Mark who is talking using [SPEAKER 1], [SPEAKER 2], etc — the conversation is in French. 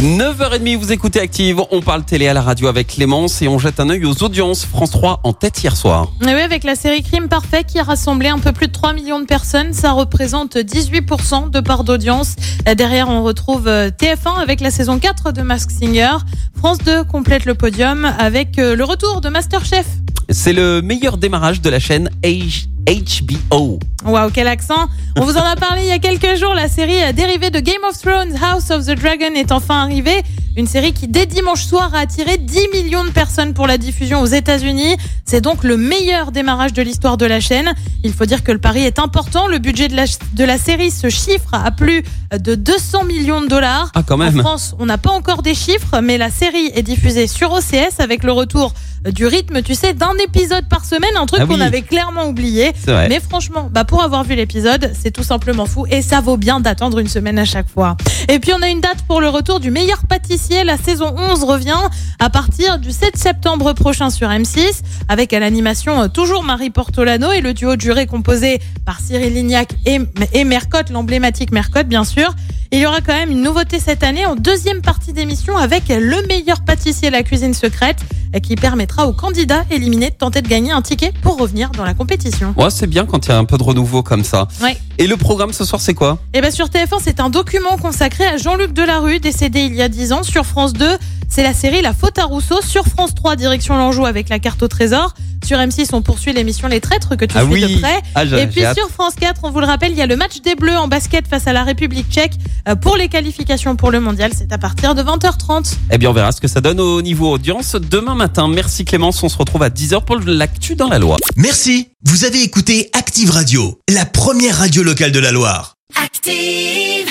[SPEAKER 1] 9h30, vous écoutez Active, on parle télé à la radio avec Clémence et on jette un œil aux audiences. France 3 en tête hier soir.
[SPEAKER 2] Et oui, avec la série Crime Parfait qui a rassemblé un peu plus de 3 millions de personnes, ça représente 18% de part d'audience. Derrière, on retrouve euh, TF1 avec la saison 4 de Mask Singer. France 2 complète le podium avec euh, le retour de Masterchef.
[SPEAKER 1] C'est le meilleur démarrage de la chaîne H- HBO.
[SPEAKER 2] Waouh, quel accent On vous en a parlé il y a quelques jours, la série dérivée de Game of Thrones, House of the Dragon est enfin arrivée. Une série qui, dès dimanche soir, a attiré 10 millions de personnes pour la diffusion aux États-Unis. C'est donc le meilleur démarrage de l'histoire de la chaîne. Il faut dire que le pari est important. Le budget de la, de la série se chiffre à plus de 200 millions de dollars.
[SPEAKER 1] Ah, quand même.
[SPEAKER 2] En France, on n'a pas encore des chiffres, mais la série est diffusée sur OCS avec le retour du rythme, tu sais, d'un épisode par semaine, un truc
[SPEAKER 1] Ah oui.
[SPEAKER 2] qu'on avait clairement oublié. Mais franchement, bah pour avoir vu l'épisode, c'est tout simplement fou et ça vaut bien d'attendre une semaine à chaque fois. Et puis on a une date pour le retour du meilleur pâtissier. La saison 11 revient à partir du 7 septembre prochain sur M6 avec à l'animation euh, toujours Marie Portolano et le duo de composé par Cyril Lignac et Mercotte, l'emblématique Mercotte bien sûr. Il y aura quand même une nouveauté cette année en deuxième partie d'émission avec le meilleur pâtissier la cuisine secrète qui permettra aux candidats éliminés de tenter de gagner un ticket pour revenir dans la compétition.
[SPEAKER 1] Ouais, c'est bien quand il y a un peu de renouveau comme ça.
[SPEAKER 2] Ouais.
[SPEAKER 1] Et le programme ce soir, c'est quoi?
[SPEAKER 2] Et bien sur TF1, c'est un document consacré à Jean-Luc Delarue, décédé il y a 10 ans. Sur France 2, c'est la série La faute à Rousseau. Sur France 3, direction l'Anjou avec la carte au trésor. Sur M6, on poursuit l'émission Les Traîtres que tu
[SPEAKER 1] Ah
[SPEAKER 2] suis
[SPEAKER 1] oui.
[SPEAKER 2] de près.
[SPEAKER 1] Ah,
[SPEAKER 2] Et puis sur France 4, on vous le rappelle, il y a le match des Bleus en basket face à la République tchèque euh, pour les qualifications pour le mondial. C'est à partir de 20h30.
[SPEAKER 1] Eh bien, on verra ce que ça donne au niveau audience demain matin. Merci Clémence, on se retrouve à 10h pour l'actu dans la loi.
[SPEAKER 3] Merci, vous avez écouté Active Radio, la première radio locale de la Loire.
[SPEAKER 4] Active.